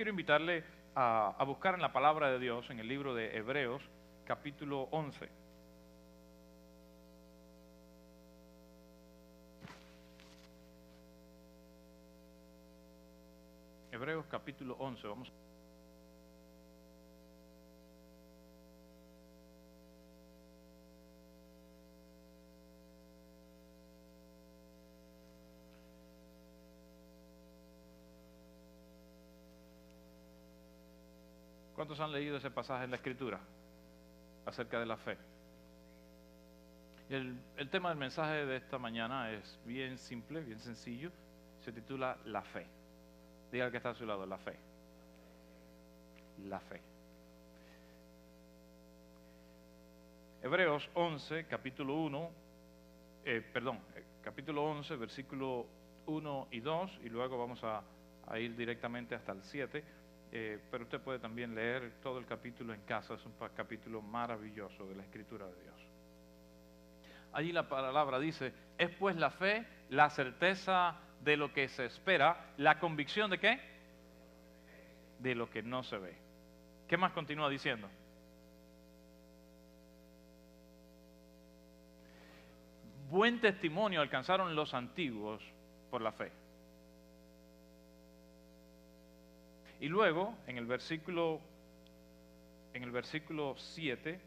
quiero invitarle a, a buscar en la palabra de Dios, en el libro de Hebreos, capítulo 11. Hebreos capítulo 11, vamos. ¿Cuántos han leído ese pasaje en la Escritura acerca de la fe? El, el tema del mensaje de esta mañana es bien simple, bien sencillo. Se titula La fe. Diga al que está a su lado, la fe. La fe. Hebreos 11, capítulo 1, eh, perdón, eh, capítulo 11, versículo 1 y 2, y luego vamos a, a ir directamente hasta el 7, eh, pero usted puede también leer todo el capítulo en casa, es un capítulo maravilloso de la Escritura de Dios. Allí la palabra dice, es pues la fe, la certeza de lo que se espera, la convicción de qué? De lo que no se ve. ¿Qué más continúa diciendo? Buen testimonio alcanzaron los antiguos por la fe. Y luego, en el versículo en el versículo 7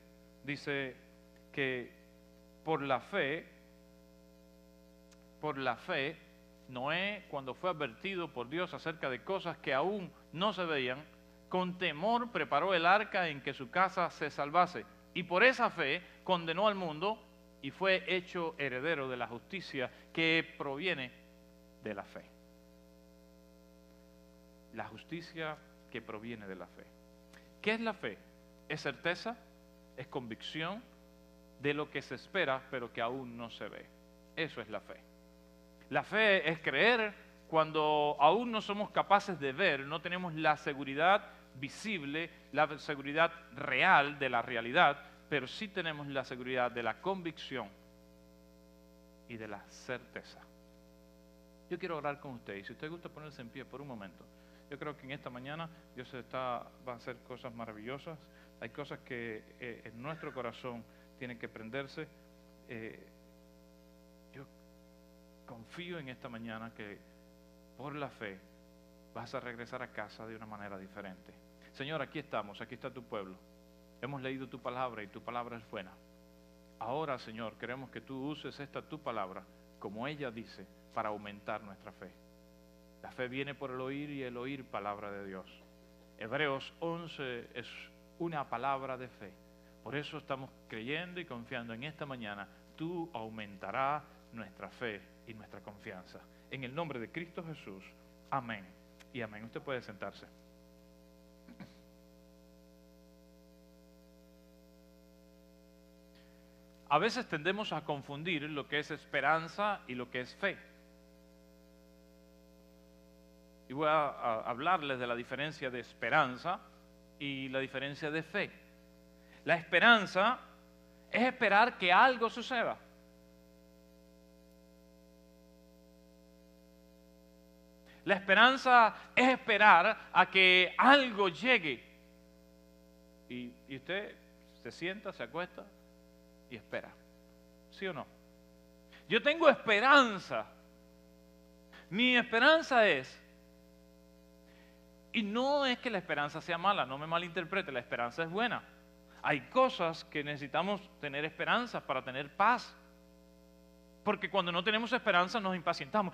dice que por la fe por la fe Noé, cuando fue advertido por Dios acerca de cosas que aún no se veían, con temor preparó el arca en que su casa se salvase. Y por esa fe condenó al mundo y fue hecho heredero de la justicia que proviene de la fe. La justicia que proviene de la fe. ¿Qué es la fe? Es certeza, es convicción de lo que se espera pero que aún no se ve. Eso es la fe. La fe es creer cuando aún no somos capaces de ver, no tenemos la seguridad visible, la seguridad real de la realidad, pero sí tenemos la seguridad de la convicción y de la certeza. Yo quiero orar con usted si usted gusta ponerse en pie por un momento, yo creo que en esta mañana Dios está, va a hacer cosas maravillosas, hay cosas que eh, en nuestro corazón tienen que prenderse. Eh, yo confío en esta mañana que por la fe vas a regresar a casa de una manera diferente. Señor, aquí estamos, aquí está tu pueblo. Hemos leído tu palabra y tu palabra es buena. Ahora, Señor, queremos que tú uses esta tu palabra, como ella dice, para aumentar nuestra fe. La fe viene por el oír y el oír palabra de Dios. Hebreos 11 es una palabra de fe. Por eso estamos creyendo y confiando en esta mañana. Tú aumentarás nuestra fe y nuestra confianza. En el nombre de Cristo Jesús. Amén. Y amén. Usted puede sentarse. A veces tendemos a confundir lo que es esperanza y lo que es fe. Y voy a, hablarles de la diferencia de esperanza y la diferencia de fe. La esperanza es esperar que algo suceda. La esperanza es esperar a que algo llegue. Y usted se sienta, se acuesta y espera. ¿Sí o no? Yo tengo esperanza. Mi esperanza es, y no es que la esperanza sea mala, no me malinterprete, la esperanza es buena. Hay cosas que necesitamos tener esperanza para tener paz. Porque cuando no tenemos esperanza nos impacientamos.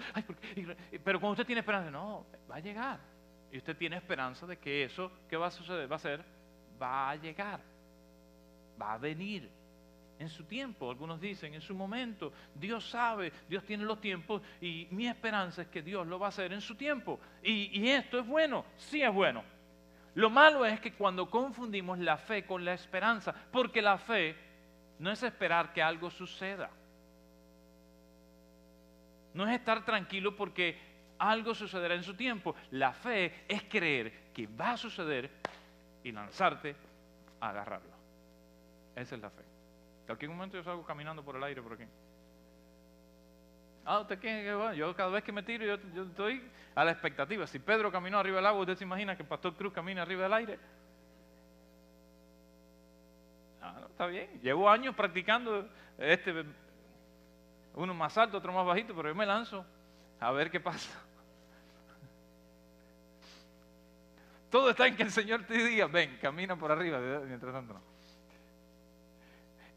Pero cuando usted tiene esperanza, no, va a llegar. Y usted tiene esperanza de que eso que va a suceder, va a ser, va a llegar. Va a venir en su tiempo. Algunos dicen, en su momento. Dios sabe, Dios tiene los tiempos y mi esperanza es que Dios lo va a hacer en su tiempo. Y, esto es bueno, sí es bueno. Lo malo es que cuando confundimos la fe con la esperanza, porque la fe no es esperar que algo suceda. No es estar tranquilo porque algo sucederá en su tiempo. La fe es creer que va a suceder y lanzarte a agarrarlo. Esa es la fe. Cualquier momento yo salgo caminando por el aire por aquí. Ah, ¿usted? Bueno, yo cada vez que me tiro, yo, yo estoy a la expectativa. Si Pedro caminó arriba del agua, ¿usted se imagina que el pastor Cruz camina arriba del aire? Ah, no, está bien. Llevo años practicando este, uno más alto, otro más bajito, pero yo me lanzo a ver qué pasa. Todo está en que el Señor te diga, ven, camina por arriba, mientras tanto no.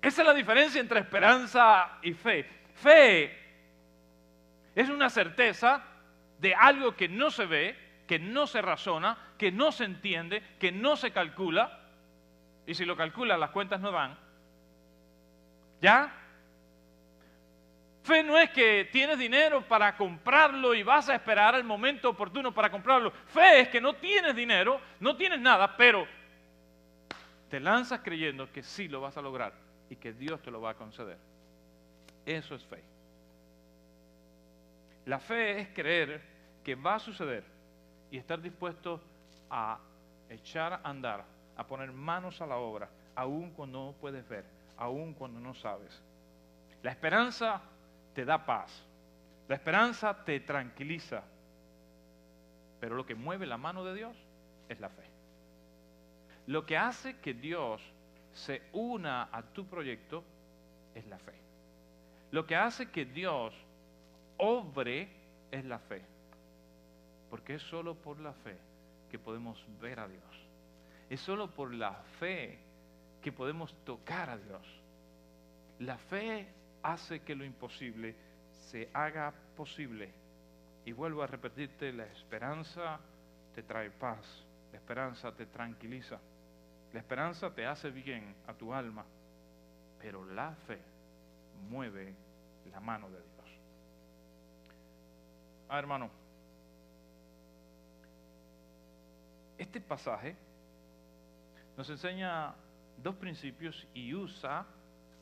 Esa es la diferencia entre esperanza y fe. Fe es una certeza de algo que no se ve, que no se razona, que no se entiende, que no se calcula. Y si lo calcula, las cuentas no dan. ¿Ya? Fe no es que tienes dinero para comprarlo y vas a esperar el momento oportuno para comprarlo. Fe es que no tienes dinero, no tienes nada, pero te lanzas creyendo que sí lo vas a lograr y que Dios te lo va a conceder. Eso es fe. La fe es creer que va a suceder y estar dispuesto a echar a andar, a poner manos a la obra, aun cuando no puedes ver, aun cuando no sabes. La esperanza te da paz. La esperanza te tranquiliza. Pero lo que mueve la mano de Dios es la fe. Lo que hace que Dios se una a tu proyecto es la fe. Lo que hace que Dios obre es la fe. Porque es solo por la fe que podemos ver a Dios. Es solo por la fe que podemos tocar a Dios. La fe hace que lo imposible se haga posible. Y vuelvo a repetirte, la esperanza te trae paz, la esperanza te tranquiliza, la esperanza te hace bien a tu alma, pero la fe mueve la mano de Dios. Ah, hermano, este pasaje nos enseña dos principios y usa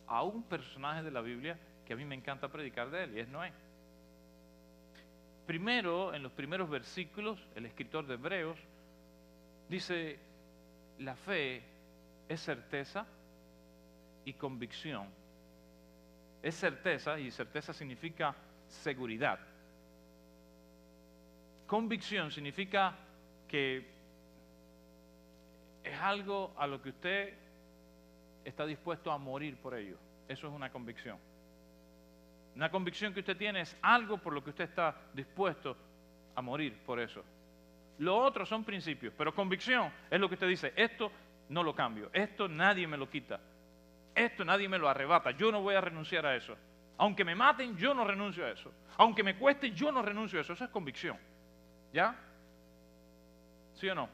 a un personaje de la Biblia que a mí me encanta predicar de él, y es Noé. Primero, en los primeros versículos, el escritor de Hebreos dice, la fe es certeza y convicción. Es certeza, y certeza significa seguridad. Convicción significa que es algo a lo que usted está dispuesto a morir por ello. Eso es una convicción. Una convicción que usted tiene es algo por lo que usted está dispuesto a morir por eso. Lo otro son principios, pero convicción es lo que usted dice, esto no lo cambio, esto nadie me lo quita, esto nadie me lo arrebata, yo no voy a renunciar a eso. Aunque me maten, yo no renuncio a eso. Aunque me cueste, yo no renuncio a eso. Eso es convicción. ¿Ya? ¿Sí o no?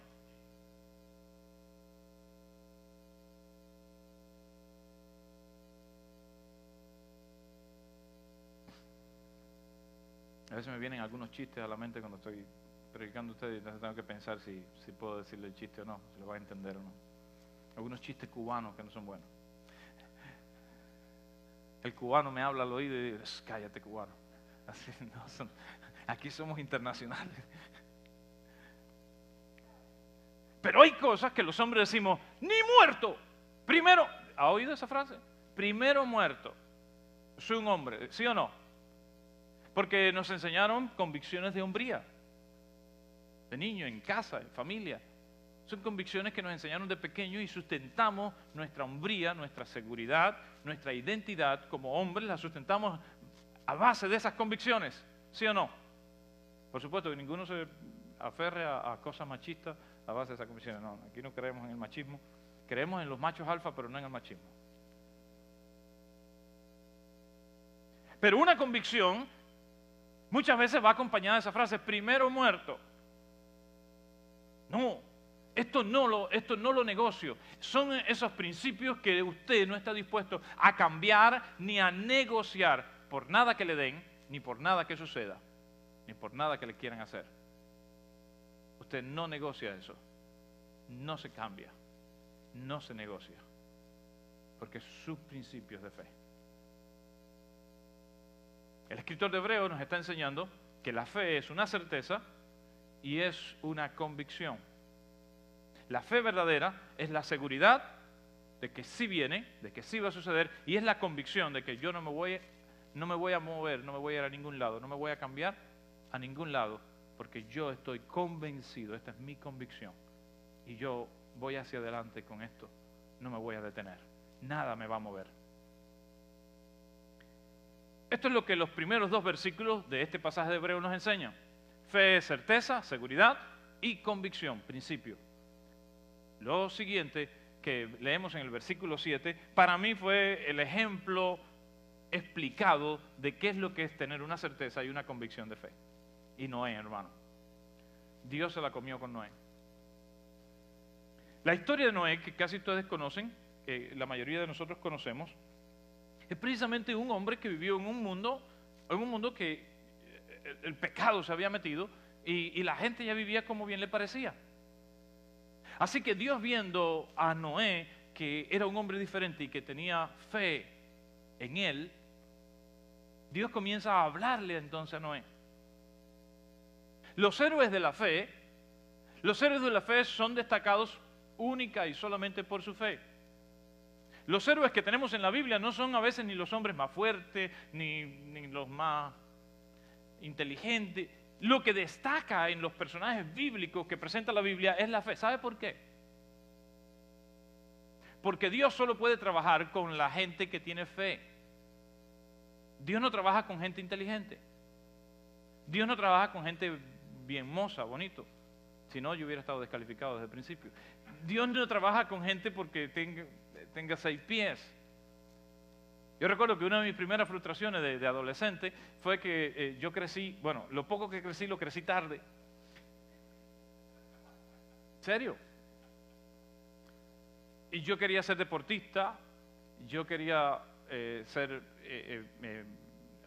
A veces me vienen algunos chistes a la mente cuando estoy predicando ustedes entonces tengo que pensar si, si puedo decirle el chiste o no, si lo va a entender o no. Algunos chistes cubanos que no son buenos. El cubano me habla al oído y dice, cállate cubano. Así, no, son, aquí somos internacionales. Pero hay cosas que los hombres decimos, ni muerto. Primero, ¿ha oído esa frase? Primero muerto. Soy un hombre, ¿sí o no? Porque nos enseñaron convicciones de hombría, de niño, en casa, en familia. Son convicciones que nos enseñaron de pequeño y sustentamos nuestra hombría, nuestra seguridad, nuestra identidad como hombres, la sustentamos a base de esas convicciones, ¿sí o no? Por supuesto que ninguno se aferre a, cosas machistas a base de esas convicciones. No, aquí no creemos en el machismo, creemos en los machos alfa, pero no en el machismo. Pero una convicción Muchas veces va acompañada de esa frase, primero muerto. No, esto no, lo, esto no lo negocio. Son esos principios que usted no está dispuesto a cambiar ni a negociar por nada que le den, ni por nada que suceda, ni por nada que le quieran hacer. Usted no negocia eso. No se cambia. No se negocia. Porque sus principios de fe. El escritor de Hebreo nos está enseñando que la fe es una certeza y es una convicción. La fe verdadera es la seguridad de que sí viene, de que sí va a suceder, y es la convicción de que yo no me voy, no me voy a mover, no me voy a ir a ningún lado, no me voy a cambiar a ningún lado, porque yo estoy convencido, esta es mi convicción, y yo voy hacia adelante con esto, no me voy a detener, nada me va a mover. Esto es lo que los primeros dos versículos de este pasaje de Hebreo nos enseñan. Fe, certeza, seguridad y convicción, principio. Lo siguiente que leemos en el versículo 7, para mí fue el ejemplo explicado de qué es lo que es tener una certeza y una convicción de fe. Y Noé, hermano. Dios se la comió con Noé. La historia de Noé, que casi ustedes conocen, que la mayoría de nosotros conocemos, es precisamente un hombre que vivió en un mundo, en un mundo que el pecado se había metido y, y la gente ya vivía como bien le parecía. Así que Dios viendo a Noé, que era un hombre diferente y que tenía fe en él, Dios comienza a hablarle entonces a Noé. Los héroes de la fe, los héroes de la fe son destacados única y solamente por su fe. Los héroes que tenemos en la Biblia no son a veces ni los hombres más fuertes, ni, ni los más inteligentes. Lo que destaca en los personajes bíblicos que presenta la Biblia es la fe. ¿Sabe por qué? Porque Dios solo puede trabajar con la gente que tiene fe. Dios no trabaja con gente inteligente. Dios no trabaja con gente bien moza, bonito. Si no, yo hubiera estado descalificado desde el principio. Dios no trabaja con gente porque tenga, tenga seis pies. Yo recuerdo que una de mis primeras frustraciones de, adolescente fue que eh, yo crecí, bueno, lo poco que crecí lo crecí tarde. ¿Serio? Y yo quería ser deportista, yo quería eh, ser, eh,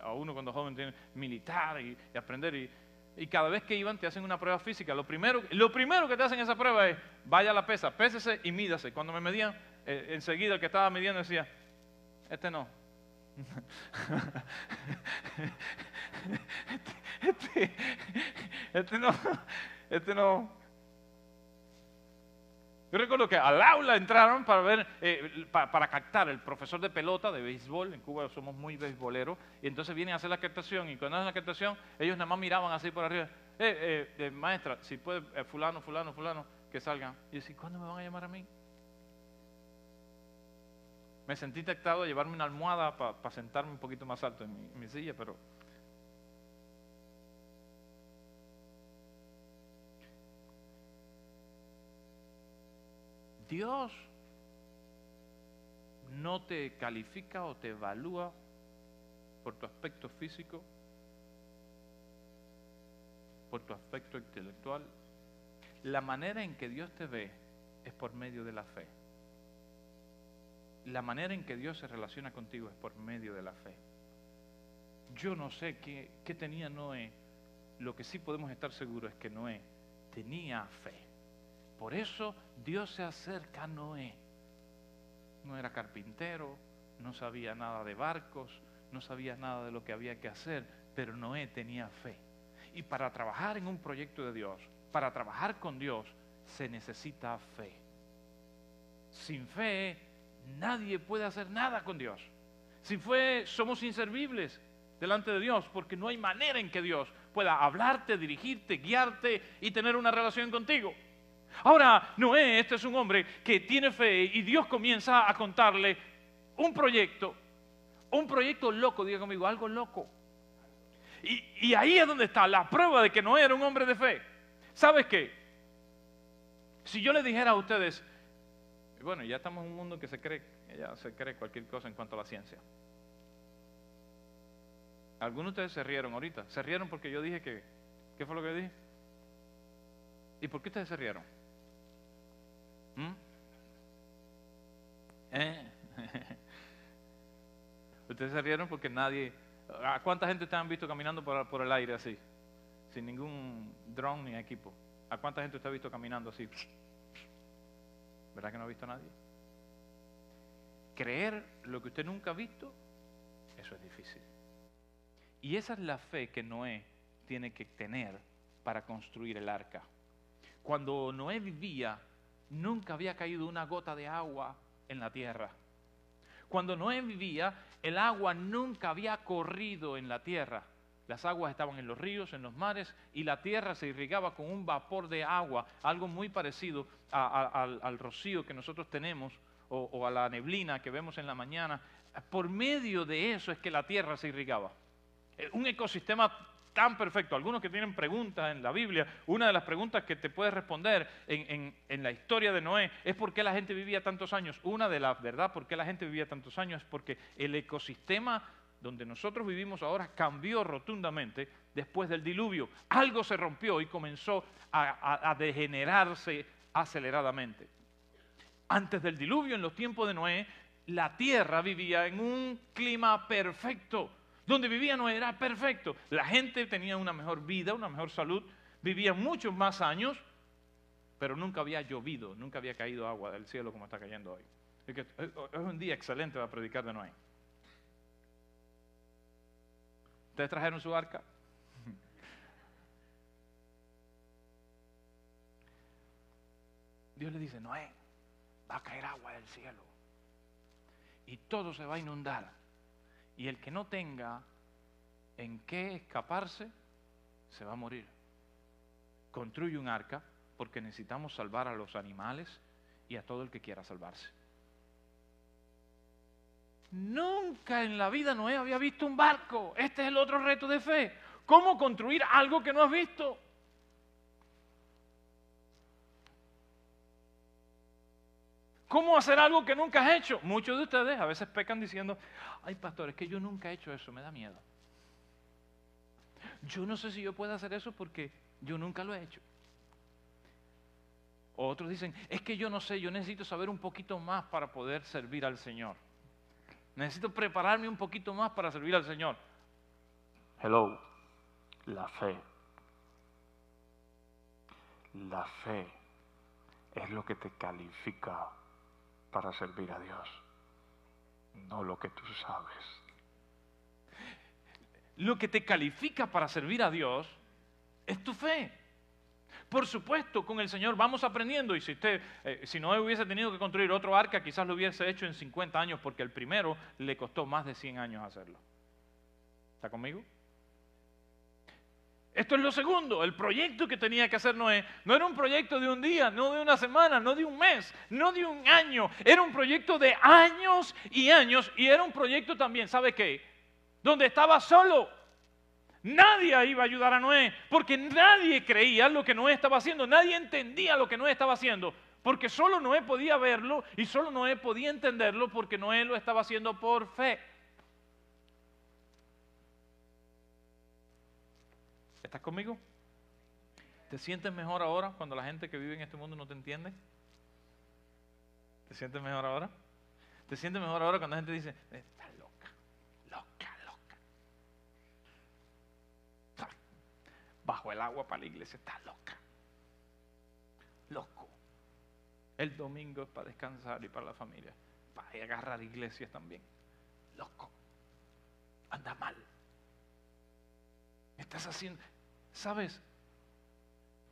a uno cuando joven tiene militar y, aprender. Y, y, cada vez que iban te hacen una prueba física. Lo primero, lo primero que te hacen esa prueba es, vaya a la pesa, pésese y mídase. Cuando me medían, enseguida el que estaba midiendo decía, este no, este, este, no, este no. Yo recuerdo que al aula entraron para ver, eh, para, captar el profesor de pelota de béisbol. En Cuba somos muy beisboleros. Y entonces vienen a hacer la captación. Y cuando hacen la captación, ellos nada más miraban así por arriba. Eh, eh, maestra, si puede, fulano, fulano, fulano, que salgan. Y yo decía, ¿cuándo me van a llamar a mí? Me sentí tentado a llevarme una almohada para sentarme un poquito más alto en mi, silla, pero Dios no te califica o te evalúa por tu aspecto físico, por tu aspecto intelectual. La manera en que Dios te ve es por medio de la fe la manera en que Dios se relaciona contigo es por medio de la fe. Yo no sé qué, tenía Noé. Lo que sí podemos estar seguros es que Noé tenía fe. Por eso Dios se acerca a Noé. No era carpintero, no sabía nada de barcos, no sabía nada de lo que había que hacer, pero Noé tenía fe. Y para trabajar en un proyecto de Dios, para trabajar con Dios, se necesita fe. Sin fe nadie puede hacer nada con Dios. Si fue, somos inservibles delante de Dios, porque no hay manera en que Dios pueda hablarte, dirigirte, guiarte y tener una relación contigo. Ahora, Noé, este es un hombre que tiene fe y Dios comienza a contarle un proyecto, un proyecto loco, diga conmigo, algo loco. Y, ahí es donde está la prueba de que Noé era un hombre de fe. ¿Sabes qué? Si yo le dijera a ustedes, bueno, ya estamos en un mundo que se cree, ya se cree cualquier cosa en cuanto a la ciencia. Algunos de ustedes se rieron ahorita. Se rieron porque yo dije que. ¿Qué fue lo que dije? ¿Y por qué ustedes se rieron? ¿Mm? ¿Eh? ustedes se rieron porque nadie. ¿A cuánta gente ustedes han visto caminando por, por el aire así? Sin ningún drone ni equipo. ¿A cuánta gente usted ha visto caminando así? ¿Verdad que no ha visto a nadie? Creer lo que usted nunca ha visto, eso es difícil. Y esa es la fe que Noé tiene que tener para construir el arca. Cuando Noé vivía, nunca había caído una gota de agua en la tierra. Cuando Noé vivía, el agua nunca había corrido en la tierra. Las aguas estaban en los ríos, en los mares, y la tierra se irrigaba con un vapor de agua, algo muy parecido al, rocío que nosotros tenemos o, a la neblina que vemos en la mañana. Por medio de eso es que la tierra se irrigaba. Eh, un ecosistema tan perfecto. Algunos que tienen preguntas en la Biblia, una de las preguntas que te puedes responder en, en, la historia de Noé es por qué la gente vivía tantos años. Una de las verdad, por qué la gente vivía tantos años es porque el ecosistema donde nosotros vivimos ahora cambió rotundamente después del diluvio. Algo se rompió y comenzó a, degenerarse aceleradamente. Antes del diluvio, en los tiempos de Noé, la tierra vivía en un clima perfecto. Donde vivía Noé era perfecto. La gente tenía una mejor vida, una mejor salud, vivía muchos más años, pero nunca había llovido, nunca había caído agua del cielo como está cayendo hoy. Es un día excelente para predicar de Noé. ¿Ustedes trajeron su arca? Dios le dice, Noé, va a caer agua del cielo y todo se va a inundar. Y el que no tenga en qué escaparse, se va a morir. Construye un arca porque necesitamos salvar a los animales y a todo el que quiera salvarse. Nunca en la vida Noé había visto un barco. Este es el otro reto de fe. ¿Cómo construir algo que no has visto? ¿Cómo hacer algo que nunca has hecho? Muchos de ustedes a veces pecan diciendo, ay pastor, es que yo nunca he hecho eso, me da miedo. Yo no sé si yo puedo hacer eso porque yo nunca lo he hecho. Otros dicen, es que yo no sé, yo necesito saber un poquito más para poder servir al Señor. Necesito prepararme un poquito más para servir al Señor. Hello, la fe. La fe es lo que te califica para servir a Dios, no lo que tú sabes. Lo que te califica para servir a Dios es tu fe. Por supuesto, con el Señor vamos aprendiendo y si usted, eh, si no hubiese tenido que construir otro arca, quizás lo hubiese hecho en 50 años porque el primero le costó más de 100 años hacerlo. ¿Está conmigo? Esto es lo segundo, el proyecto que tenía que hacer no era un proyecto de un día, no de una semana, no de un mes, no de un año, era un proyecto de años y años y era un proyecto también, ¿sabe qué? Donde estaba solo. Nadie iba a ayudar a Noé porque nadie creía lo que Noé estaba haciendo, nadie entendía lo que Noé estaba haciendo, porque solo Noé podía verlo y solo Noé podía entenderlo porque Noé lo estaba haciendo por fe. ¿Estás conmigo? ¿Te sientes mejor ahora cuando la gente que vive en este mundo no te entiende? ¿Te sientes mejor ahora? ¿Te sientes mejor ahora cuando la gente dice, bajo el agua para la iglesia. Está loca. Loco. El domingo es para descansar y para la familia. Para agarrar iglesias también. Loco. Anda mal. Estás haciendo... ¿Sabes?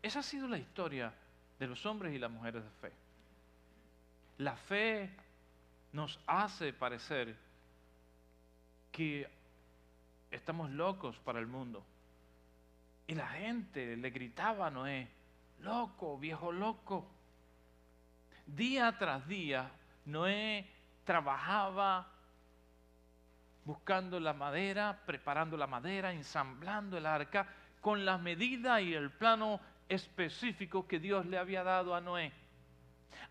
Esa ha sido la historia de los hombres y las mujeres de fe. La fe nos hace parecer que estamos locos para el mundo. Y la gente le gritaba a Noé, loco, viejo loco. Día tras día, Noé trabajaba buscando la madera, preparando la madera, ensamblando el arca, con la medida y el plano específico que Dios le había dado a Noé.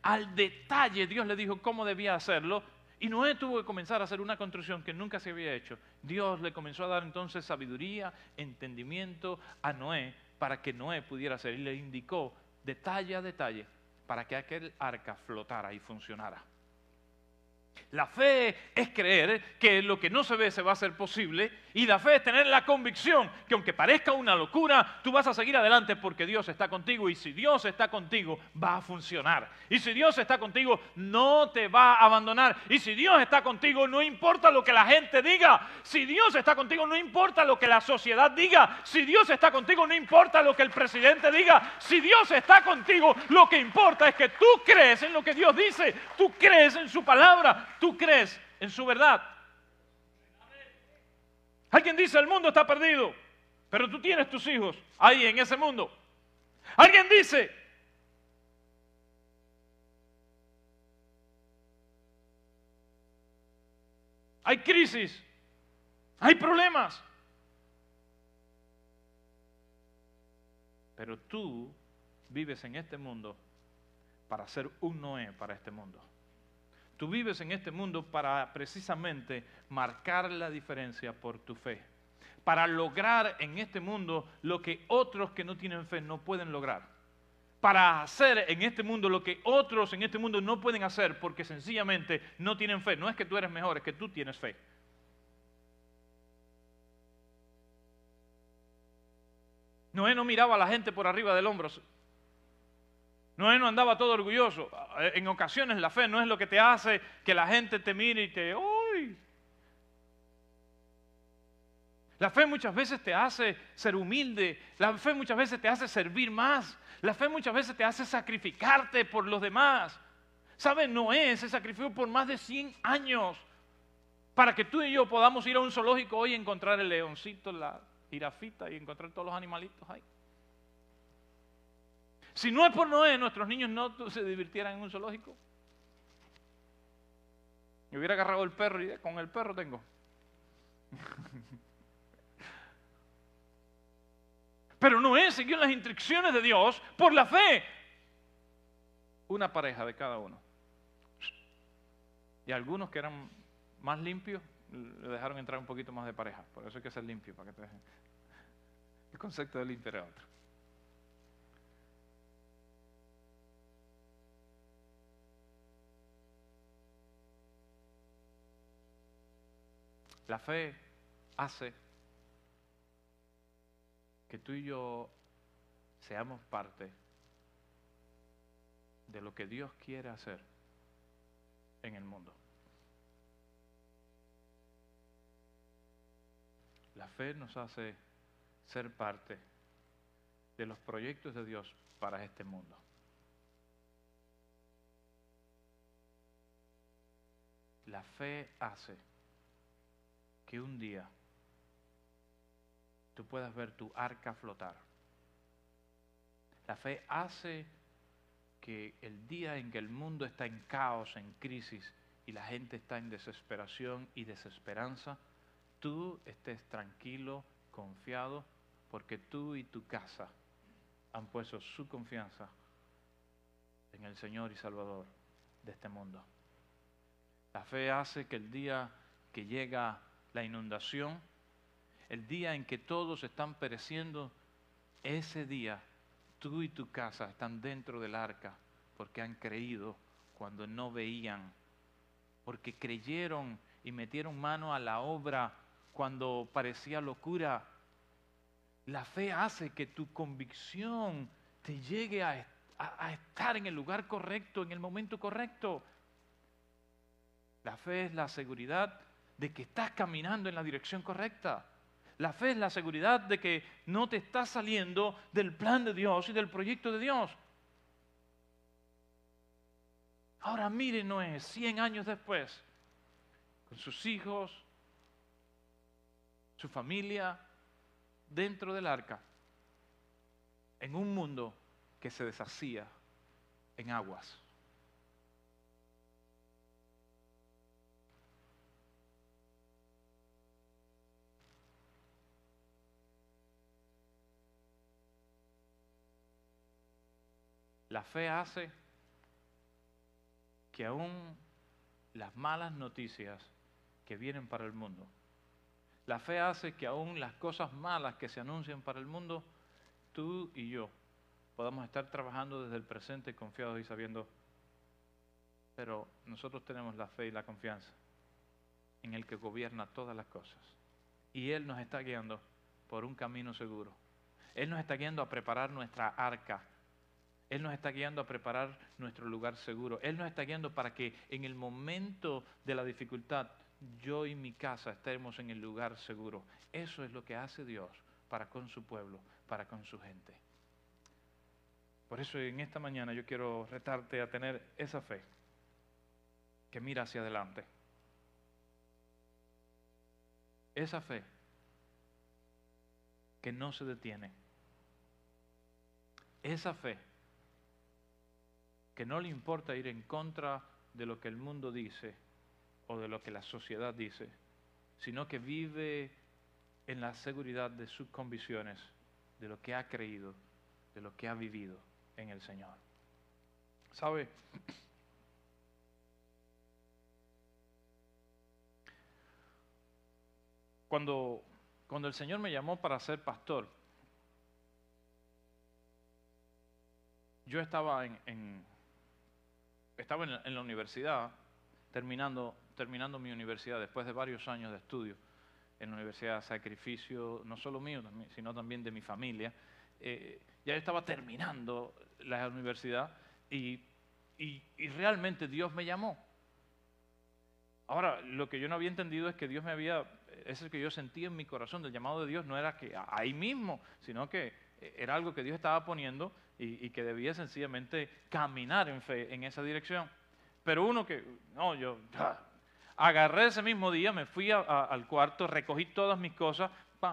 Al detalle Dios le dijo cómo debía hacerlo y Noé tuvo que comenzar a hacer una construcción que nunca se había hecho. Dios le comenzó a dar entonces sabiduría, entendimiento a Noé para que Noé pudiera hacer. Y le indicó detalle a detalle para que aquel arca flotara y funcionara. La fe es creer que lo que no se ve se va a hacer posible y la fe es tener la convicción que aunque parezca una locura, tú vas a seguir adelante porque Dios está contigo y si Dios está contigo va a funcionar. Y si Dios está contigo no te va a abandonar. Y si Dios está contigo no importa lo que la gente diga. Si Dios está contigo no importa lo que la sociedad diga. Si Dios está contigo no importa lo que el presidente diga. Si Dios está contigo lo que importa es que tú crees en lo que Dios dice. Tú crees en su palabra tú crees en su verdad. Alguien dice, el mundo está perdido, pero tú tienes tus hijos ahí en ese mundo. Alguien dice, hay crisis, hay problemas, pero tú vives en este mundo para ser un Noé para este mundo. Tú vives en este mundo para precisamente marcar la diferencia por tu fe. Para lograr en este mundo lo que otros que no tienen fe no pueden lograr. Para hacer en este mundo lo que otros en este mundo no pueden hacer porque sencillamente no tienen fe. No es que tú eres mejor, es que tú tienes fe. Noé no miraba a la gente por arriba del hombro. Noé no andaba todo orgulloso. En ocasiones la fe no es lo que te hace que la gente te mire y te... ¡Uy! La fe muchas veces te hace ser humilde. La fe muchas veces te hace servir más. La fe muchas veces te hace sacrificarte por los demás. ¿Sabes? Noé se sacrificó por más de 100 años para que tú y yo podamos ir a un zoológico hoy y encontrar el leoncito, la jirafita y encontrar todos los animalitos ahí. Si no es por Noé, nuestros niños no se divirtieran en un zoológico. Me hubiera agarrado el perro y con el perro tengo. Pero Noé siguió las instrucciones de Dios por la fe. Una pareja de cada uno. Y algunos que eran más limpios, le dejaron entrar un poquito más de pareja. Por eso hay que ser limpio, para que te dejen. El concepto de limpio era otro. La fe hace que tú y yo seamos parte de lo que Dios quiere hacer en el mundo. La fe nos hace ser parte de los proyectos de Dios para este mundo. La fe hace que un día tú puedas ver tu arca flotar. La fe hace que el día en que el mundo está en caos, en crisis, y la gente está en desesperación y desesperanza, tú estés tranquilo, confiado, porque tú y tu casa han puesto su confianza en el Señor y Salvador de este mundo. La fe hace que el día que llega la inundación, el día en que todos están pereciendo, ese día tú y tu casa están dentro del arca porque han creído cuando no veían, porque creyeron y metieron mano a la obra cuando parecía locura. La fe hace que tu convicción te llegue a, estar en el lugar correcto, en el momento correcto. La fe es la seguridad de que estás caminando en la dirección correcta. La fe es la seguridad de que no te estás saliendo del plan de Dios y del proyecto de Dios. Ahora mire Noé, 100 años después, con sus hijos, su familia, dentro del arca, en un mundo que se deshacía en aguas. La fe hace que aún las malas noticias que vienen para el mundo, la fe hace que aún las cosas malas que se anuncian para el mundo, tú y yo podamos estar trabajando desde el presente confiados y sabiendo, pero nosotros tenemos la fe y la confianza en el que gobierna todas las cosas. Y Él nos está guiando por un camino seguro. Él nos está guiando a preparar nuestra arca él nos está guiando a preparar nuestro lugar seguro. Él nos está guiando para que en el momento de la dificultad yo y mi casa estemos en el lugar seguro. Eso es lo que hace Dios para con su pueblo, para con su gente. Por eso en esta mañana yo quiero retarte a tener esa fe que mira hacia adelante, esa fe que no se detiene, esa fe que no le importa ir en contra de lo que el mundo dice o de lo que la sociedad dice, sino que vive en la seguridad de sus convicciones, de lo que ha creído, de lo que ha vivido en el Señor. ¿Sabe? Cuando, cuando el Señor me llamó para ser pastor, yo estaba en, estaba en la, universidad, terminando, terminando mi universidad después de varios años de estudio en la universidad, sacrificio no solo mío, sino también de mi familia. Eh, ya estaba terminando la universidad y, y, realmente Dios me llamó. Ahora, lo que yo no había entendido es que Dios me había, es el que yo sentía en mi corazón del llamado de Dios, no era que ahí mismo, sino que era algo que Dios estaba poniendo y, que debía sencillamente caminar en fe en esa dirección. Pero uno que, no, yo agarré ese mismo día, me fui al cuarto, recogí todas mis cosas,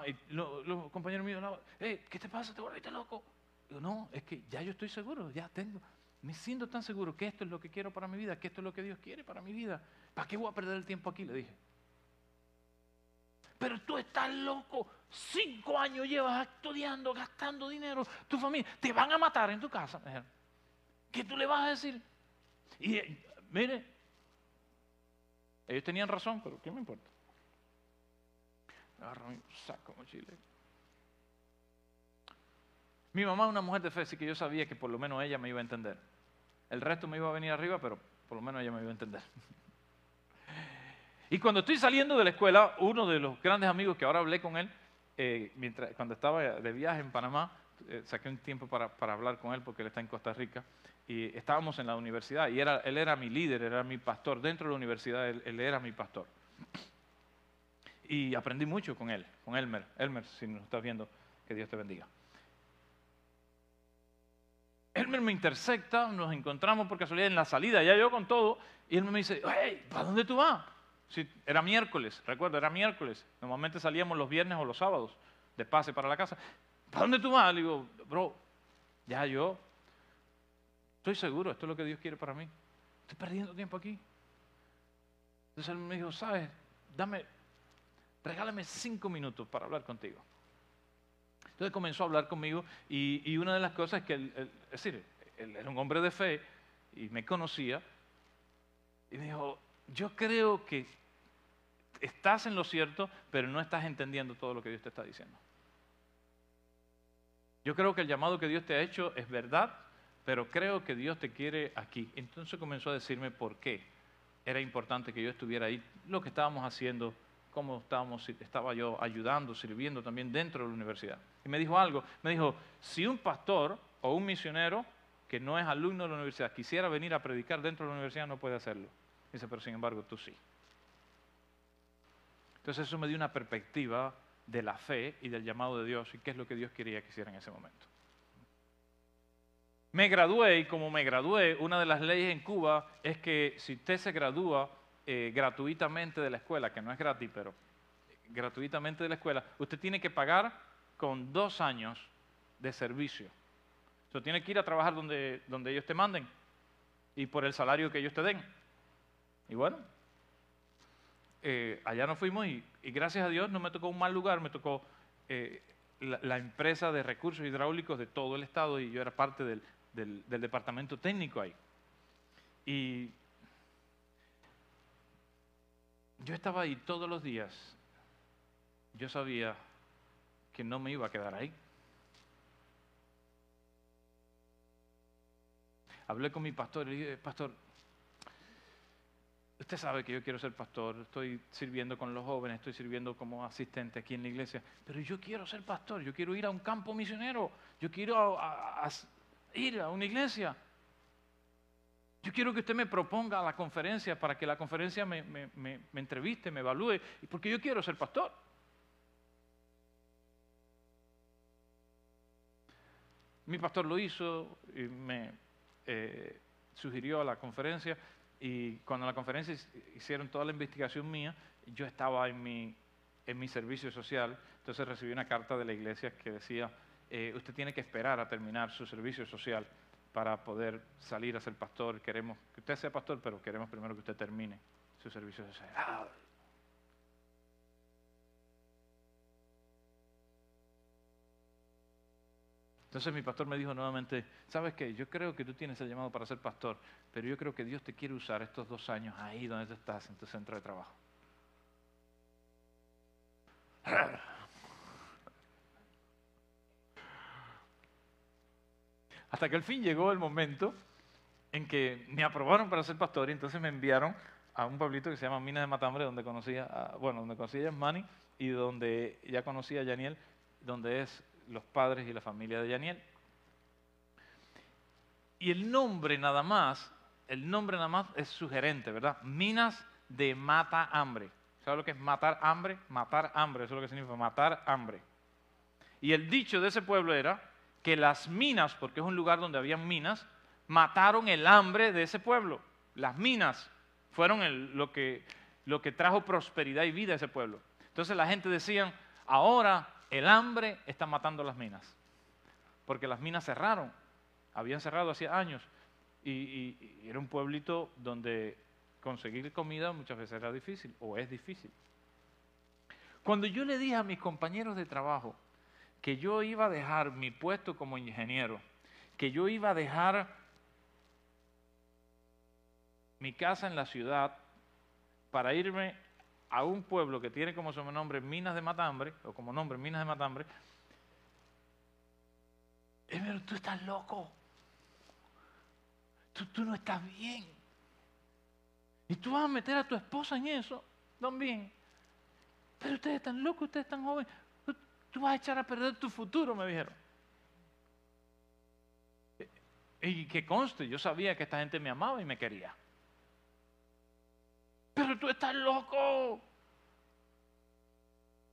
y los compañeros míos, ¿qué te pasa? ¿Te volviste loco? Digo, no, es que ya yo estoy seguro, ya tengo, me siento tan seguro que esto es lo que quiero para mi vida, que esto es lo que Dios quiere para mi vida. ¿Para qué voy a perder el tiempo aquí? Le dije. Pero tú estás loco. Cinco años llevas estudiando, gastando dinero. Tu familia, te van a matar en tu casa. ¿Qué tú le vas a decir? Y mire, ellos tenían razón, pero ¿qué me importa? Agarro mi saco mochila. Mi mamá es una mujer de fe, así que yo sabía que por lo menos ella me iba a entender. El resto me iba a venir arriba, pero por lo menos ella me iba a entender. Y cuando estoy saliendo de la escuela, uno de los grandes amigos que ahora hablé con él, eh, mientras, cuando estaba de viaje en Panamá, eh, saqué un tiempo para, hablar con él porque él está en Costa Rica, y estábamos en la universidad, y él era mi líder, era mi pastor. Dentro de la universidad él, él era mi pastor. Y aprendí mucho con él, con Elmer. Elmer, si nos estás viendo, que Dios te bendiga. Elmer me intersecta, nos encontramos por casualidad en la salida, ya yo con todo, y él me dice, hey, ¿para dónde tú vas? Era miércoles, recuerdo, era miércoles. Normalmente salíamos los viernes o los sábados de pase para la casa. ¿Para dónde tú vas? Le digo, bro, ya yo estoy seguro, esto es lo que Dios quiere para mí. Estoy perdiendo tiempo aquí. Entonces él me dijo, ¿sabes? Dame, regálame cinco minutos para hablar contigo. Entonces comenzó a hablar conmigo y, una de las cosas es que, él, es decir, él era un hombre de fe y me conocía y me dijo, yo creo que estás en lo cierto, pero no estás entendiendo todo lo que Dios te está diciendo. Yo creo que el llamado que Dios te ha hecho es verdad, pero creo que Dios te quiere aquí. Entonces comenzó a decirme por qué era importante que yo estuviera ahí, lo que estábamos haciendo, cómo estaba yo ayudando, sirviendo también dentro de la universidad. Y me dijo algo, me dijo, si un pastor o un misionero que no es alumno de la universidad quisiera venir a predicar dentro de la universidad, no puede hacerlo. Dice, pero sin embargo tú sí. Entonces eso me dio una perspectiva de la fe y del llamado de Dios y qué es lo que Dios quería que hiciera en ese momento. Me gradué y como me gradué, una de las leyes en Cuba es que si usted se gradúa eh, gratuitamente de la escuela, que no es gratis, pero gratuitamente de la escuela, usted tiene que pagar con dos años de servicio. Usted tiene que ir a trabajar donde, donde ellos te manden y por el salario que ellos te den. Y bueno, eh, allá nos fuimos y, gracias a Dios no me tocó un mal lugar, me tocó eh, la, empresa de recursos hidráulicos de todo el estado y yo era parte del, del departamento técnico ahí. Y yo estaba ahí todos los días. Yo sabía que no me iba a quedar ahí. Hablé con mi pastor y le dije, pastor, usted sabe que yo quiero ser pastor, estoy sirviendo con los jóvenes, estoy sirviendo como asistente aquí en la iglesia, pero yo quiero ser pastor, yo quiero ir a un campo misionero, yo quiero ir a una iglesia. Yo quiero que usted me proponga la conferencia para que la conferencia me, entreviste, me evalúe, porque yo quiero ser pastor. Mi pastor lo hizo y me eh, sugirió a la conferencia y cuando la conferencia hicieron toda la investigación mía, yo estaba en mi, en mi servicio social. Entonces recibí una carta de la iglesia que decía, eh, usted tiene que esperar a terminar su servicio social para poder salir a ser pastor. Queremos que usted sea pastor, pero queremos primero que usted termine su servicio social. Ah. Entonces mi pastor me dijo nuevamente, ¿sabes qué? Yo creo que tú tienes el llamado para ser pastor, pero yo creo que Dios te quiere usar estos dos años ahí donde tú estás, en tu centro de trabajo. Hasta que al fin llegó el momento en que me aprobaron para ser pastor y entonces me enviaron a un pueblito que se llama Minas de Matambre, donde conocía, a, bueno, donde conocí a Yasmani y donde ya conocía a Yaniel, donde es los padres y la familia de Yaniel. Y el nombre nada más, el nombre nada más es sugerente, ¿verdad? Minas de mata hambre. ¿Sabes lo que es matar hambre? Matar hambre, eso es lo que significa matar hambre. Y el dicho de ese pueblo era, que las minas, porque es un lugar donde había minas, mataron el hambre de ese pueblo. Las minas fueron lo, que, lo que trajo prosperidad y vida a ese pueblo. Entonces la gente decía, ahora el hambre está matando las minas, porque las minas cerraron, habían cerrado hacía años, y, era un pueblito donde conseguir comida muchas veces era difícil, o es difícil. Cuando yo le dije a mis compañeros de trabajo, que yo iba a dejar mi puesto como ingeniero, que yo iba a dejar mi casa en la ciudad para irme a un pueblo que tiene como nombre Minas de Matambre, o como nombre Minas de Matambre, pero tú estás loco. Tú, tú, no estás bien. Y tú vas a meter a tu esposa en eso también. Pero ustedes están locos, ustedes están jóvenes. Tú vas a echar a perder tu futuro, me dijeron. Y que conste, yo sabía que esta gente me amaba y me quería. Pero tú estás loco.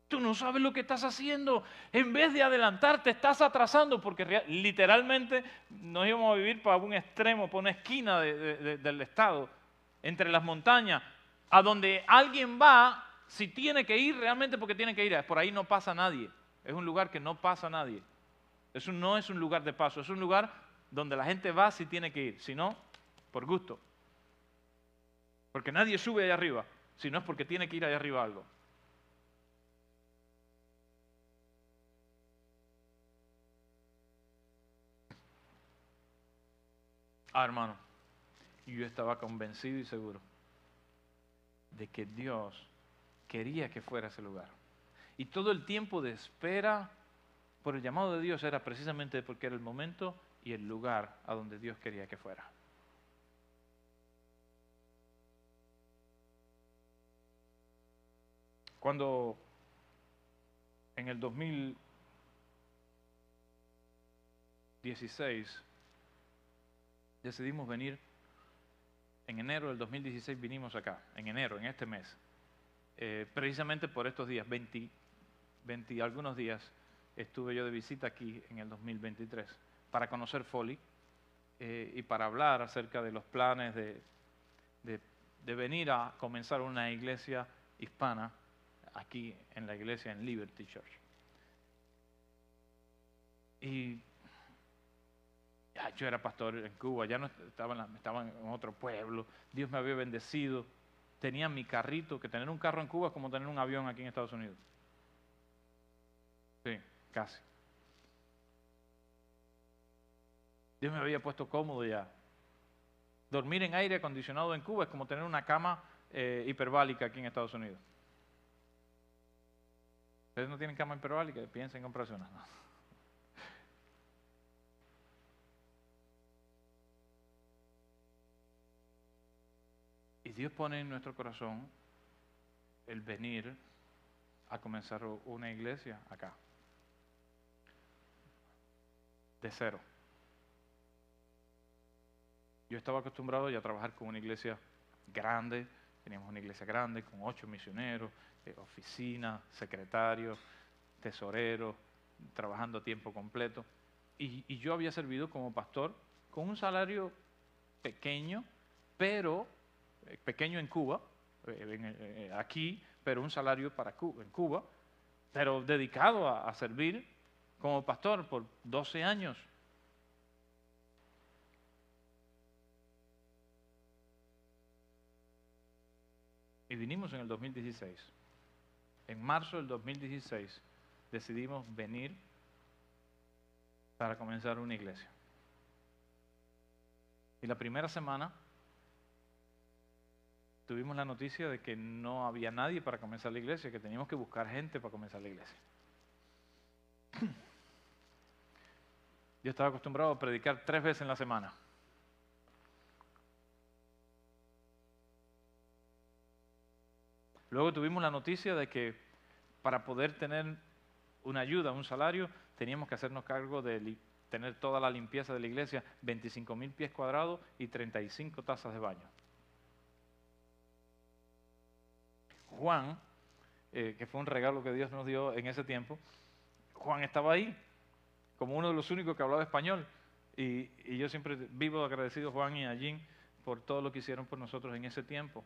Tú no sabes lo que estás haciendo. En vez de adelantarte, estás atrasando porque literalmente nos íbamos a vivir para un extremo, para una esquina del estado, entre las montañas, a donde alguien va si tiene que ir realmente porque tiene que ir. Por ahí no pasa nadie. Es un lugar que no pasa nadie. Eso no es un lugar de paso, es un lugar donde la gente va si tiene que ir, si no, por gusto. Porque nadie sube allá arriba, si no es porque tiene que ir allá arriba algo. Ah, hermano, yo estaba convencido y seguro de que Dios quería que fuera ese lugar. Y todo el tiempo de espera por el llamado de Dios era precisamente porque era el momento y el lugar a donde Dios quería que fuera. Cuando en el 2016 decidimos venir, en enero del 2016 vinimos acá, en enero, en este mes, eh, precisamente por estos días, 20, 20 algunos días estuve yo de visita aquí en el 2023 para conocer Foley eh, y para hablar acerca de los planes de, de, venir a comenzar una iglesia hispana aquí en la iglesia en Liberty Church. Y yo era pastor en Cuba, ya no estaba estaba en otro pueblo, Dios me había bendecido, tenía mi carrito, que tener un carro en Cuba es como tener un avión aquí en Estados Unidos. Sí, casi. Dios me había puesto cómodo ya. Dormir en aire acondicionado en Cuba es como tener una cama eh, hiperbálica aquí en Estados Unidos. Ustedes no tienen cama hiperbálica, piensen en comprarse una. Y Dios pone en nuestro corazón el venir a comenzar una iglesia acá de cero. Yo estaba acostumbrado ya a trabajar con una iglesia grande, teníamos una iglesia grande con ocho misioneros, oficina, secretarios, tesoreros, trabajando a tiempo completo. Y, y yo había servido como pastor con un salario pequeño, pero eh, pequeño en Cuba, eh, eh, aquí, pero un salario para Cuba, en Cuba, pero dedicado a, a servir como pastor por 12 años. Y vinimos en el 2016. En marzo del 2016 decidimos venir para comenzar una iglesia. Y la primera semana tuvimos la noticia de que no había nadie para comenzar la iglesia, que teníamos que buscar gente para comenzar la iglesia. Yo estaba acostumbrado a predicar tres veces en la semana. Luego tuvimos la noticia de que para poder tener una ayuda, un salario, teníamos que hacernos cargo de tener toda la limpieza de la iglesia, 25 mil pies cuadrados y 35 tazas de baño. Juan, eh, que fue un regalo que Dios nos dio en ese tiempo, Juan estaba ahí como uno de los únicos que hablaba español. Y, y yo siempre vivo agradecido a Juan y a Jean por todo lo que hicieron por nosotros en ese tiempo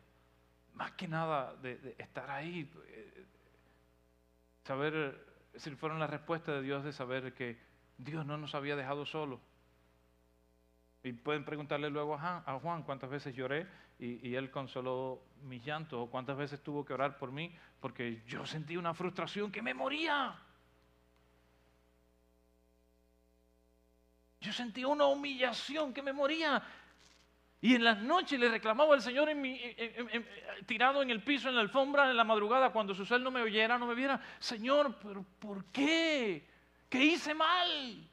más que nada de, estar ahí, eh, saber, si fueron la respuesta de Dios de saber que Dios no nos había dejado solos. Y pueden preguntarle luego a Juan cuántas veces lloré y, y, él consoló mis llantos, o cuántas veces tuvo que orar por mí, porque yo sentí una frustración que me moría. Yo sentí una humillación que me moría. Y en las noches le reclamaba al Señor tirado en el piso, en la alfombra, en la madrugada, cuando su cel no me oyera, no me viera. Señor, pero ¿por qué? ¿Qué hice mal?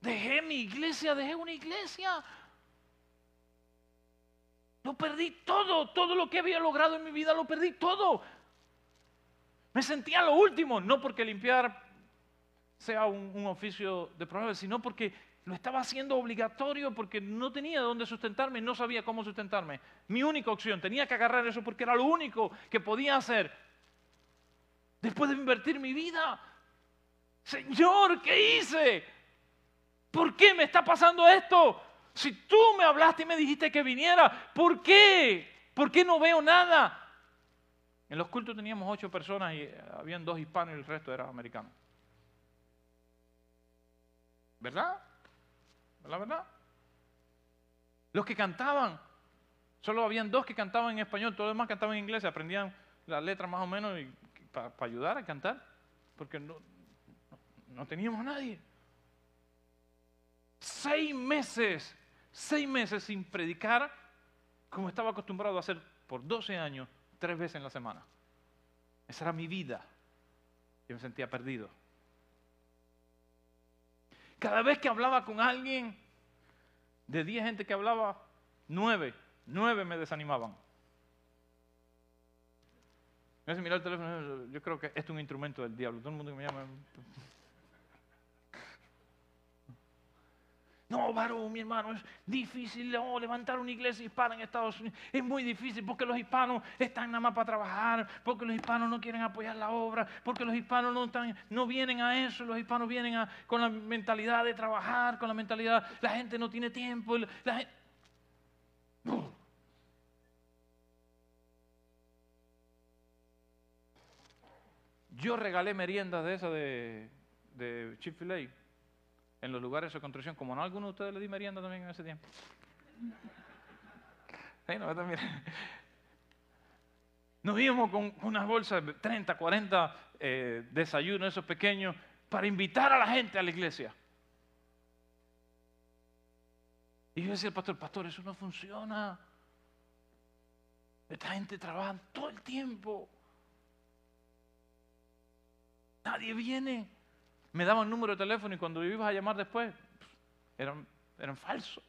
Dejé mi iglesia, dejé una iglesia. Lo perdí todo, todo lo que había logrado en mi vida, lo perdí todo. Me sentía lo último, no porque limpiar sea un, oficio de prueba, sino porque lo estaba haciendo obligatorio porque no tenía dónde sustentarme, no sabía cómo sustentarme. Mi única opción, tenía que agarrar eso porque era lo único que podía hacer. Después de invertir mi vida, Señor, ¿qué hice? ¿Por qué me está pasando esto? Si tú me hablaste y me dijiste que viniera, ¿por qué? ¿Por qué no veo nada? En los cultos teníamos ocho personas y habían dos hispanos y el resto era americano. ¿Verdad? ¿La verdad? Los que cantaban, solo habían dos que cantaban en español, todos los demás cantaban en inglés, aprendían las letras más o menos para ayudar a cantar, porque no, no teníamos a nadie. Seis meses, seis meses sin predicar como estaba acostumbrado a hacer por 12 años, tres veces en la semana. Esa era mi vida. Yo me sentía perdido. Cada vez que hablaba con alguien, de 10 gente que hablaba, 9, 9 me desanimaban. Me hace mirar el teléfono, yo creo que esto es un instrumento del diablo. Todo el mundo que me llama. No, varón, mi hermano, es difícil levantar una iglesia hispana en Estados Unidos. Es muy difícil porque los hispanos están nada más para trabajar, porque los hispanos no quieren apoyar la obra, porque los hispanos no, están, no vienen a eso, los hispanos vienen con la mentalidad de trabajar, con la mentalidad, la gente no tiene tiempo. Yo regalé meriendas de esa de, de en los lugares de construcción, como no alguno de ustedes le di merienda también en ese tiempo. Nos íbamos con unas bolsas de 30, 40 eh, desayunos, esos pequeños, para invitar a la gente a la iglesia. Y yo decía al pastor, pastor, eso no funciona. Esta gente trabaja todo el tiempo. Nadie viene me daban número de teléfono y cuando ibas a llamar después, eran, eran falsos.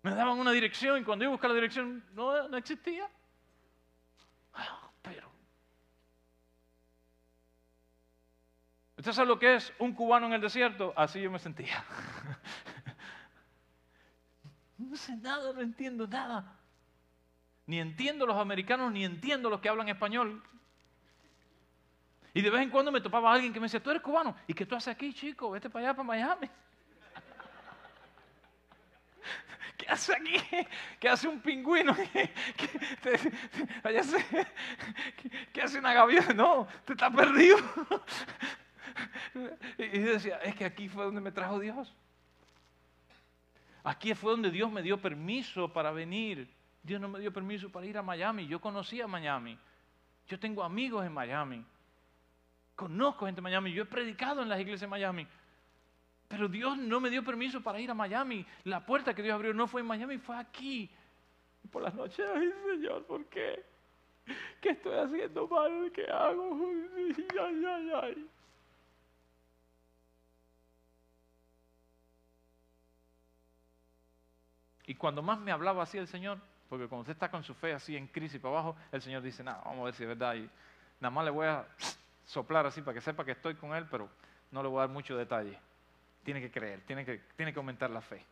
Me daban una dirección y cuando iba a buscar la dirección no, no existía. Ah, pero. ¿Usted sabe lo que es un cubano en el desierto? Así yo me sentía. no sé nada, no entiendo nada. Ni entiendo los americanos, ni entiendo los que hablan español. Y de vez en cuando me topaba alguien que me decía, tú eres cubano. ¿Y qué tú haces aquí, chico? Vete para allá, para Miami. ¿Qué hace aquí? ¿Qué hace un pingüino? ¿Qué, qué hace una gaviota? No, te está perdido. Y decía, es que aquí fue donde me trajo Dios. Aquí fue donde Dios me dio permiso para venir. Dios no me dio permiso para ir a Miami. Yo conocía Miami. Yo tengo amigos en Miami. Conozco gente en Miami. Yo he predicado en las iglesias de Miami. Pero Dios no me dio permiso para ir a Miami. La puerta que Dios abrió no fue en Miami, fue aquí. Y por las noches, ay Señor, ¿por qué? ¿Qué estoy haciendo mal? ¿Qué hago? Ay, ay, ay. Y cuando más me hablaba así el Señor, porque cuando usted está con su fe así en crisis para abajo, el Señor dice, nada, vamos a ver si es verdad. Y nada más le voy a soplar así para que sepa que estoy con Él, pero no le voy a dar mucho detalle. Tiene que creer, tiene que, tiene que aumentar la fe.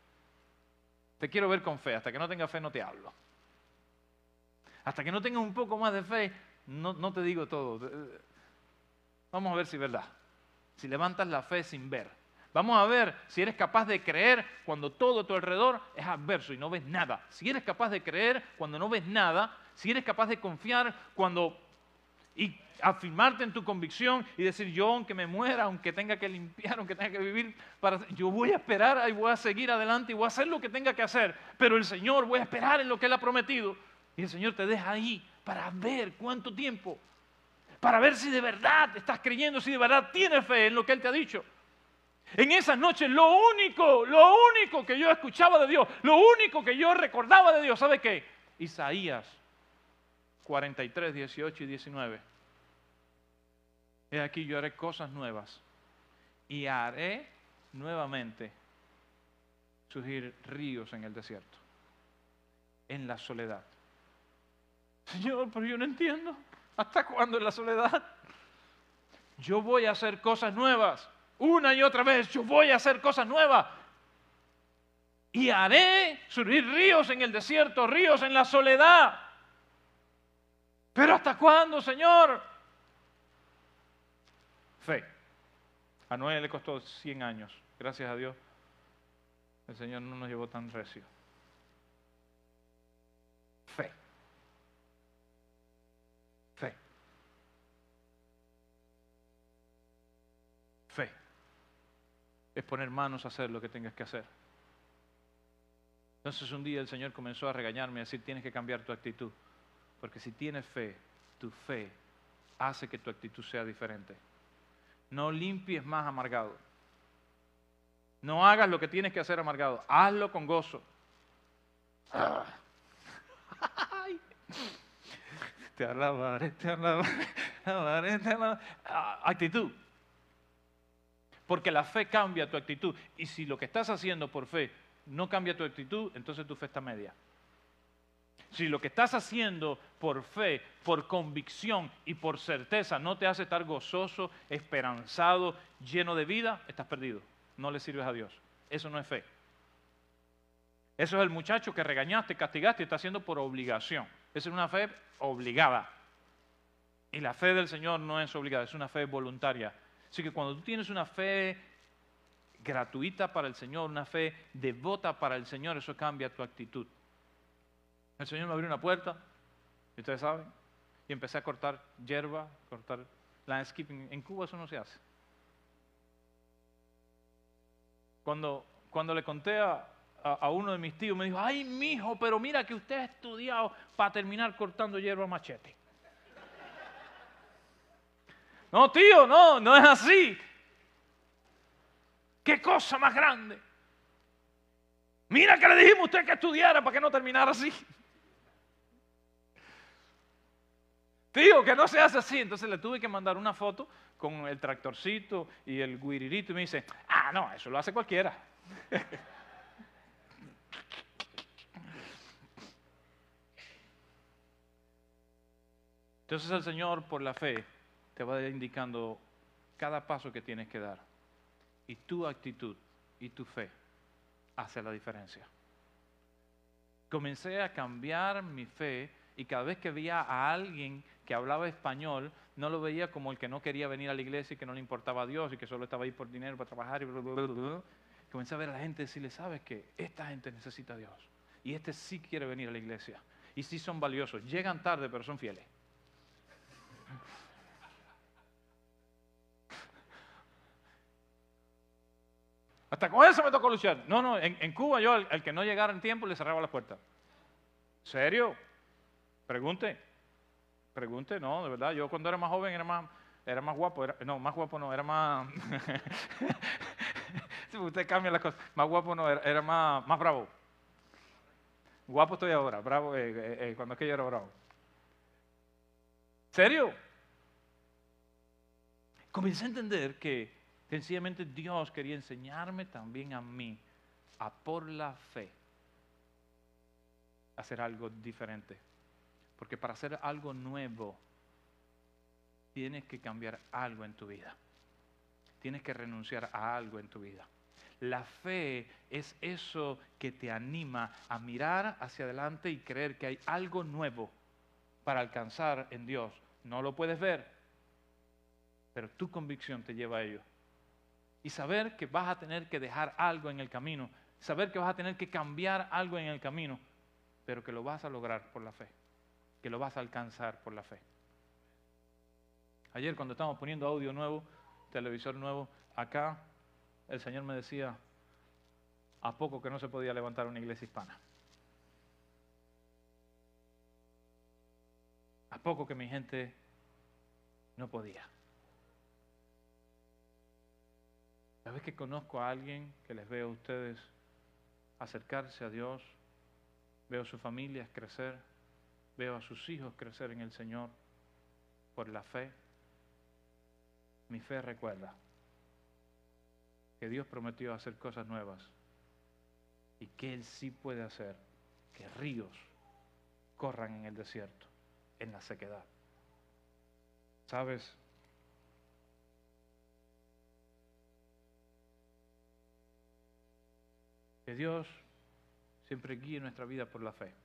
Te quiero ver con fe, hasta que no tenga fe no te hablo. Hasta que no tengas un poco más de fe, no, no te digo todo. Vamos a ver si es verdad. Si levantas la fe sin ver. Vamos a ver si eres capaz de creer cuando todo a tu alrededor es adverso y no ves nada. Si eres capaz de creer cuando no ves nada. Si eres capaz de confiar cuando... Y afirmarte en tu convicción y decir, yo aunque me muera, aunque tenga que limpiar, aunque tenga que vivir, para, yo voy a esperar y voy a seguir adelante y voy a hacer lo que tenga que hacer. Pero el Señor, voy a esperar en lo que Él ha prometido. Y el Señor te deja ahí para ver cuánto tiempo. Para ver si de verdad estás creyendo, si de verdad tienes fe en lo que Él te ha dicho. En esas noches lo único, lo único que yo escuchaba de Dios, lo único que yo recordaba de Dios, ¿sabe qué? Isaías 43, 18 y 19. He aquí yo haré cosas nuevas y haré nuevamente surgir ríos en el desierto, en la soledad. Señor, pero yo no entiendo. ¿Hasta cuándo en la soledad? Yo voy a hacer cosas nuevas una y otra vez, yo voy a hacer cosas nuevas. Y haré surgir ríos en el desierto, ríos en la soledad. Pero ¿hasta cuándo, Señor? Fe. A Noé le costó 100 años. Gracias a Dios, el Señor no nos llevó tan recio. Fe. Fe. Fe es poner manos a hacer lo que tengas que hacer. Entonces un día el Señor comenzó a regañarme a decir, tienes que cambiar tu actitud, porque si tienes fe, tu fe hace que tu actitud sea diferente. No limpies más amargado. No hagas lo que tienes que hacer amargado, hazlo con gozo. Te alabaré, te alabaré, te alabaré. Ah, actitud. Porque la fe cambia tu actitud. Y si lo que estás haciendo por fe no cambia tu actitud, entonces tu fe está media. Si lo que estás haciendo por fe, por convicción y por certeza no te hace estar gozoso, esperanzado, lleno de vida, estás perdido. No le sirves a Dios. Eso no es fe. Eso es el muchacho que regañaste, castigaste y está haciendo por obligación. Esa es una fe obligada. Y la fe del Señor no es obligada, es una fe voluntaria. Así que cuando tú tienes una fe gratuita para el Señor, una fe devota para el Señor, eso cambia tu actitud. El Señor me abrió una puerta, y ustedes saben, y empecé a cortar hierba, cortar landscaping. En Cuba eso no se hace. Cuando, cuando le conté a, a, uno de mis tíos, me dijo, ay, mijo, pero mira que usted ha estudiado para terminar cortando hierba machete. No, tío, no, no es así. ¿Qué cosa más grande? Mira que le dijimos a usted que estudiara para que no terminara así. Tío, que no se hace así. Entonces le tuve que mandar una foto con el tractorcito y el guiririto y me dice, ah, no, eso lo hace cualquiera. Entonces el Señor, por la fe, te va indicando cada paso que tienes que dar. Y tu actitud y tu fe hace la diferencia. Comencé a cambiar mi fe y cada vez que veía a alguien que hablaba español, no lo veía como el que no quería venir a la iglesia y que no le importaba a Dios y que solo estaba ahí por dinero para trabajar y. Comencé a ver a la gente y decirle, ¿sabes qué? Esta gente necesita a Dios. Y este sí quiere venir a la iglesia. Y sí son valiosos. Llegan tarde, pero son fieles. Hasta con eso me tocó luchar. No, no, en, Cuba yo al, que no llegara en tiempo le cerraba las puertas. ¿Serio? Pregunte. Pregunte, no, de verdad. Yo cuando era más joven era más, era más guapo. Era, no, más guapo no, era más... Si Usted cambia las cosas. Más guapo no, era, más, más bravo. Guapo estoy ahora, bravo, eh, eh, eh, cuando es que yo era bravo. ¿Serio? Comencé a entender que sencillamente Dios quería enseñarme también a mí a por la fe hacer algo diferente. Porque para hacer algo nuevo, tienes que cambiar algo en tu vida. Tienes que renunciar a algo en tu vida. La fe es eso que te anima a mirar hacia adelante y creer que hay algo nuevo para alcanzar en Dios. No lo puedes ver, pero tu convicción te lleva a ello. Y saber que vas a tener que dejar algo en el camino, saber que vas a tener que cambiar algo en el camino, pero que lo vas a lograr por la fe, que lo vas a alcanzar por la fe. Ayer cuando estábamos poniendo audio nuevo, televisor nuevo, acá el Señor me decía, a poco que no se podía levantar una iglesia hispana. A poco que mi gente no podía. Cada vez que conozco a alguien, que les veo a ustedes acercarse a Dios, veo sus familias crecer, veo a sus hijos crecer en el Señor por la fe, mi fe recuerda que Dios prometió hacer cosas nuevas y que Él sí puede hacer que ríos corran en el desierto, en la sequedad. ¿Sabes? Que Dios siempre guíe nuestra vida por la fe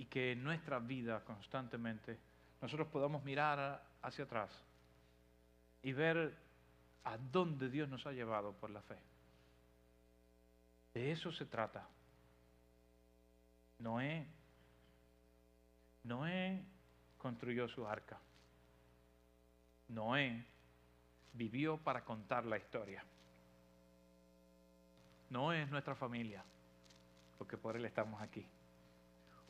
y que en nuestra vida constantemente nosotros podamos mirar hacia atrás y ver a dónde Dios nos ha llevado por la fe. De eso se trata. Noé, Noé construyó su arca. Noé vivió para contar la historia. Noé es nuestra familia, porque por él estamos aquí.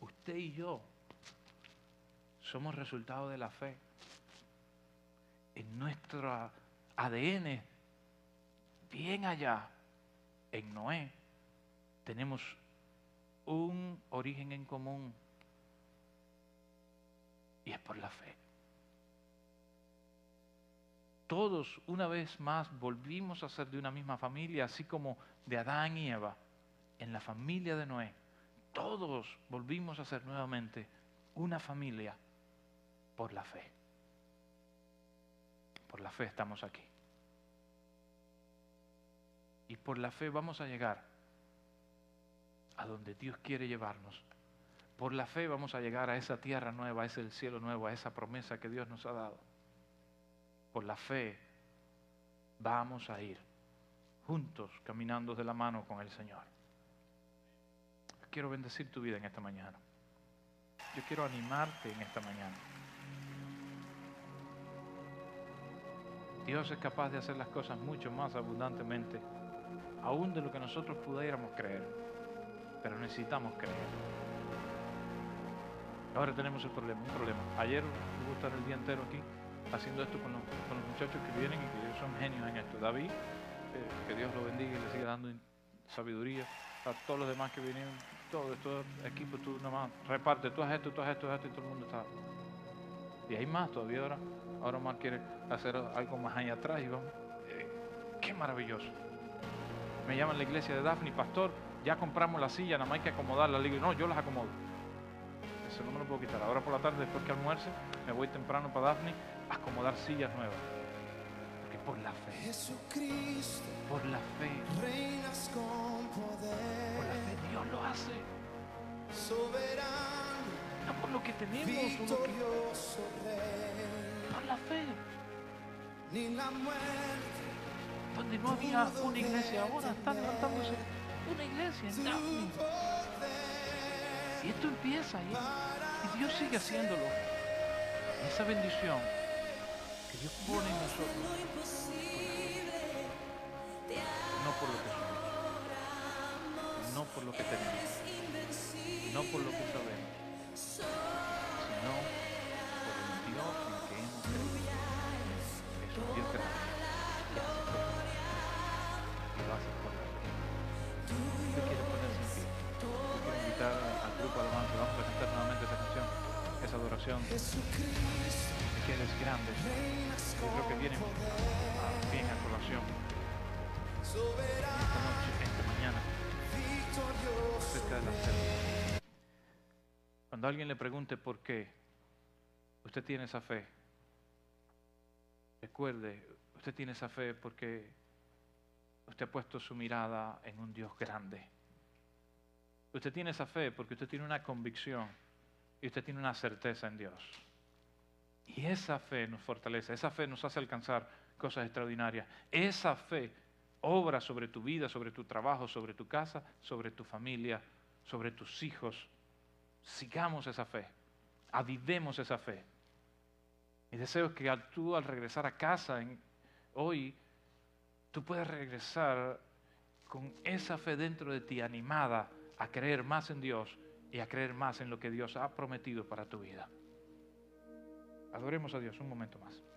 Usted y yo somos resultado de la fe. En nuestro ADN, bien allá, en Noé, tenemos un origen en común y es por la fe. Todos una vez más volvimos a ser de una misma familia, así como de Adán y Eva, en la familia de Noé. Todos volvimos a ser nuevamente una familia por la fe. Por la fe estamos aquí. Y por la fe vamos a llegar a donde Dios quiere llevarnos. Por la fe vamos a llegar a esa tierra nueva, a ese cielo nuevo, a esa promesa que Dios nos ha dado. Por la fe vamos a ir juntos caminando de la mano con el Señor. Quiero bendecir tu vida en esta mañana. Yo quiero animarte en esta mañana. Dios es capaz de hacer las cosas mucho más abundantemente, aún de lo que nosotros pudiéramos creer pero necesitamos creer. Ahora tenemos el problema, un problema. Ayer hubo estar el día entero aquí haciendo esto con los, muchachos que vienen y que son genios en esto. David, eh, que Dios lo bendiga y le siga dando sabiduría a todos los demás que vienen, todo estos equipos, tú nada más reparte, tú haces esto, tú haces esto, tú esto, y todo el mundo está. Y hay más todavía ahora. Ahora Omar quiere hacer algo más allá atrás y vamos. Eh, qué maravilloso. Me llaman la iglesia de Daphne, pastor, ya compramos la silla, nada más hay que acomodarla. Le digo, no, yo las acomodo. Eso no me lo puedo quitar. Ahora por la tarde, después que almuerce, me voy temprano para Daphne a acomodar sillas nuevas. Porque por la fe. Jesucristo, Por la fe. reinas con Por la poder, fe Dios lo hace. soberano, No por lo que tenemos o lo que... Por la fe. ni la muerte Donde no había una iglesia ahora, está levantándose una iglesia en Daphne. Y esto empieza y, y Dios sigue haciéndolo. Esa bendición que Dios pone en nosotros, no por lo que por lo que tenemos, no por lo que sabemos, sino por el Dios en que hemos creído. Es un Dios grande que y lo hace por la fe. Usted quiere ponerse en pie. Yo quiero invitar al grupo Alabanza. Vamos a cantar nuevamente esa canción, esa adoración. Jesucristo, Que eres grande. Yo creo que viene bien a colación esta noche, esta mañana, Cuando alguien le pregunte por qué usted tiene esa fe, recuerde, usted tiene esa fe porque usted ha puesto su mirada en un Dios grande. Usted tiene esa fe porque usted tiene una convicción y usted tiene una certeza en Dios. Y esa fe nos fortalece, esa fe nos hace alcanzar cosas extraordinarias. Esa fe obra sobre tu vida, sobre tu trabajo, sobre tu casa, sobre tu familia, sobre tus hijos. Sigamos esa fe, avivemos esa fe. Mi deseo es que tú al regresar a casa hoy, tú puedas regresar con esa fe dentro de ti animada a creer más en Dios y a creer más en lo que Dios ha prometido para tu vida. Adoremos a Dios un momento más.